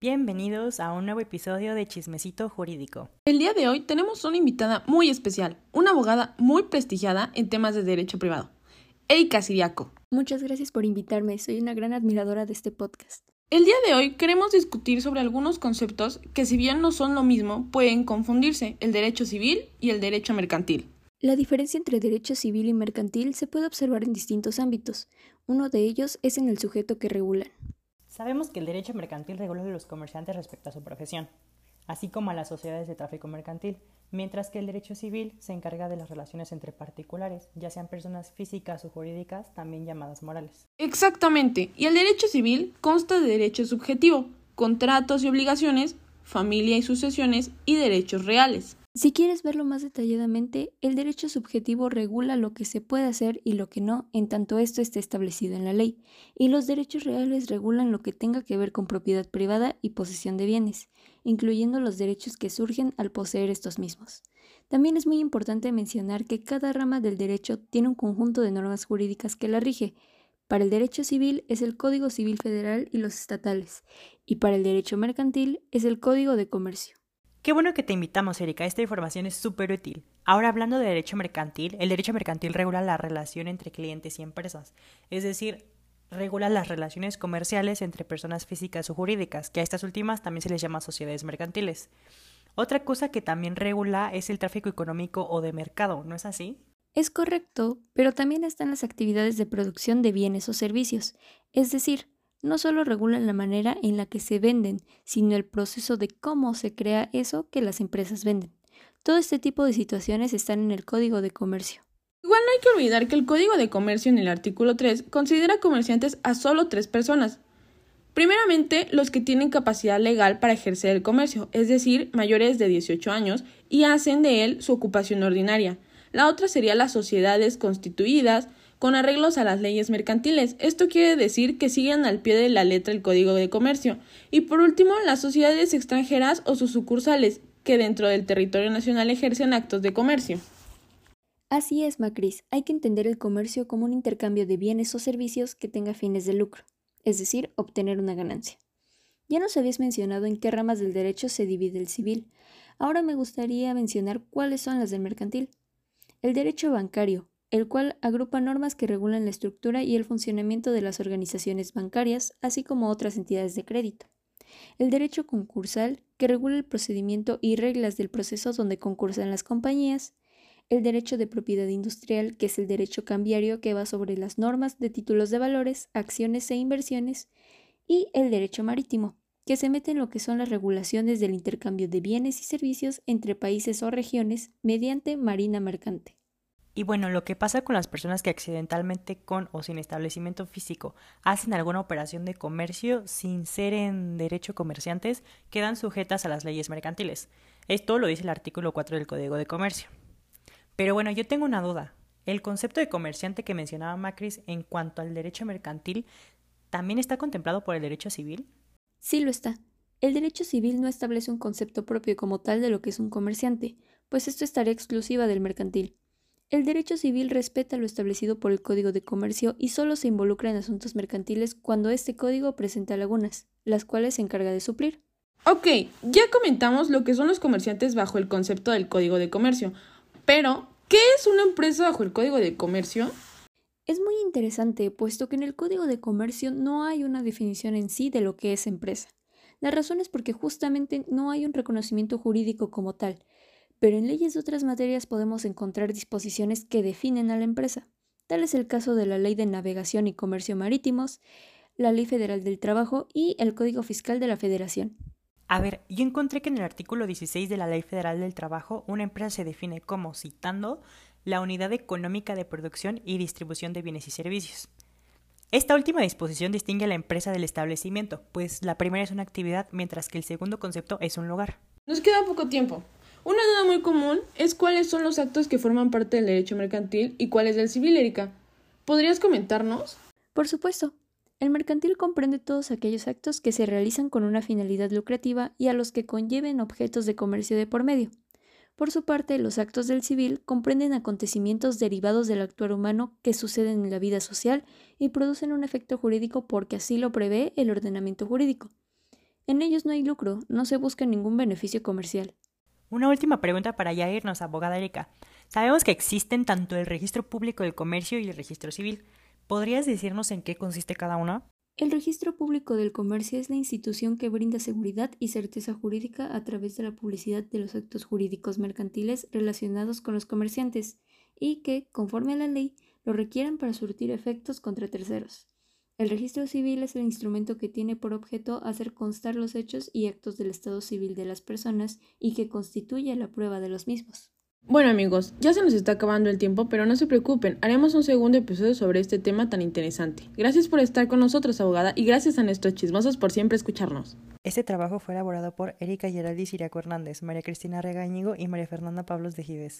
Bienvenidos a un nuevo episodio de Chismecito Jurídico. El día de hoy tenemos una invitada muy especial, una abogada muy prestigiada en temas de derecho privado, Erika Siriaco. Muchas gracias por invitarme, soy una gran admiradora de este podcast. El día de hoy queremos discutir sobre algunos conceptos que si bien no son lo mismo, pueden confundirse, el derecho civil y el derecho mercantil. La diferencia entre derecho civil y mercantil se puede observar en distintos ámbitos. Uno de ellos es en el sujeto que regulan. Sabemos que el derecho mercantil regula a los comerciantes respecto a su profesión, así como a las sociedades de tráfico mercantil, mientras que el derecho civil se encarga de las relaciones entre particulares, ya sean personas físicas o jurídicas, también llamadas morales. Exactamente, y el derecho civil consta de derecho subjetivo, contratos y obligaciones, familia y sucesiones y derechos reales. Si quieres verlo más detalladamente, el derecho subjetivo regula lo que se puede hacer y lo que no, en tanto esto esté establecido en la ley, y los derechos reales regulan lo que tenga que ver con propiedad privada y posesión de bienes, incluyendo los derechos que surgen al poseer estos mismos. También es muy importante mencionar que cada rama del derecho tiene un conjunto de normas jurídicas que la rige. Para el derecho civil es el Código Civil Federal y los estatales, y para el derecho mercantil es el Código de Comercio. Qué bueno que te invitamos, Erika. Esta información es súper útil. Ahora, hablando de derecho mercantil, el derecho mercantil regula la relación entre clientes y empresas. Es decir, regula las relaciones comerciales entre personas físicas o jurídicas, que a estas últimas también se les llama sociedades mercantiles. Otra cosa que también regula es el tráfico económico o de mercado, ¿no es así? Es correcto, pero también están las actividades de producción de bienes o servicios, es decir, no solo regulan la manera en la que se venden, sino el proceso de cómo se crea eso que las empresas venden. Todo este tipo de situaciones están en el Código de Comercio. Igual no hay que olvidar que el Código de Comercio en el artículo 3 considera comerciantes a solo tres personas. Primeramente, los que tienen capacidad legal para ejercer el comercio, es decir, mayores de 18 años, y hacen de él su ocupación ordinaria. La otra sería las sociedades constituidas, con arreglos a las leyes mercantiles. Esto quiere decir que siguen al pie de la letra el Código de Comercio. Y por último, las sociedades extranjeras o sus sucursales, que dentro del territorio nacional ejercen actos de comercio. Así es, Macris. Hay que entender el comercio como un intercambio de bienes o servicios que tenga fines de lucro, es decir, obtener una ganancia. Ya nos habías mencionado en qué ramas del derecho se divide el civil. Ahora me gustaría mencionar cuáles son las del mercantil. El derecho bancario, el cual agrupa normas que regulan la estructura y el funcionamiento de las organizaciones bancarias, así como otras entidades de crédito. El derecho concursal, que regula el procedimiento y reglas del proceso donde concursan las compañías. El derecho de propiedad industrial, que es el derecho cambiario que va sobre las normas de títulos de valores, acciones e inversiones. Y el derecho marítimo, que se mete en lo que son las regulaciones del intercambio de bienes y servicios entre países o regiones mediante marina mercante. Y bueno, lo que pasa con las personas que accidentalmente con o sin establecimiento físico hacen alguna operación de comercio sin ser en derecho comerciantes, quedan sujetas a las leyes mercantiles. Esto lo dice el artículo 4 del Código de Comercio. Pero bueno, yo tengo una duda. ¿El concepto de comerciante que mencionaba Macris en cuanto al derecho mercantil también está contemplado por el derecho civil? Sí lo está. El derecho civil no establece un concepto propio como tal de lo que es un comerciante, pues esto estaría exclusiva del mercantil. El derecho civil respeta lo establecido por el Código de Comercio y solo se involucra en asuntos mercantiles cuando este código presenta lagunas, las cuales se encarga de suplir. Ok, ya comentamos lo que son los comerciantes bajo el concepto del Código de Comercio, pero ¿qué es una empresa bajo el Código de Comercio? Es muy interesante, puesto que en el Código de Comercio no hay una definición en sí de lo que es empresa. La razón es porque justamente no hay un reconocimiento jurídico como tal, pero en leyes de otras materias podemos encontrar disposiciones que definen a la empresa. Tal es el caso de la Ley de Navegación y Comercio Marítimos, la Ley Federal del Trabajo y el Código Fiscal de la Federación. A ver, yo encontré que en el artículo 16 de la Ley Federal del Trabajo una empresa se define como, citando, la unidad económica de producción y distribución de bienes y servicios. Esta última disposición distingue a la empresa del establecimiento, pues la primera es una actividad, mientras que el segundo concepto es un lugar. Nos queda poco tiempo. Una duda muy común es cuáles son los actos que forman parte del derecho mercantil y cuáles del civil, Erika. ¿Podrías comentarnos? Por supuesto. El mercantil comprende todos aquellos actos que se realizan con una finalidad lucrativa y a los que conlleven objetos de comercio de por medio. Por su parte, los actos del civil comprenden acontecimientos derivados del actuar humano que suceden en la vida social y producen un efecto jurídico porque así lo prevé el ordenamiento jurídico. En ellos no hay lucro, no se busca ningún beneficio comercial. Una última pregunta para ya irnos, abogada Erika. Sabemos que existen tanto el registro público del comercio y el registro civil. ¿Podrías decirnos en qué consiste cada uno? El registro público del comercio es la institución que brinda seguridad y certeza jurídica a través de la publicidad de los actos jurídicos mercantiles relacionados con los comerciantes y que, conforme a la ley, lo requieran para surtir efectos contra terceros. El registro civil es el instrumento que tiene por objeto hacer constar los hechos y actos del estado civil de las personas y que constituye la prueba de los mismos. Bueno amigos, ya se nos está acabando el tiempo, pero no se preocupen, haremos un segundo episodio sobre este tema tan interesante. Gracias por estar con nosotros, abogada, y gracias a nuestros chismosos por siempre escucharnos. Este trabajo fue elaborado por Erika Geraldi Siriaco Hernández, María Cristina Regañigo y María Fernanda Pablos de Gives.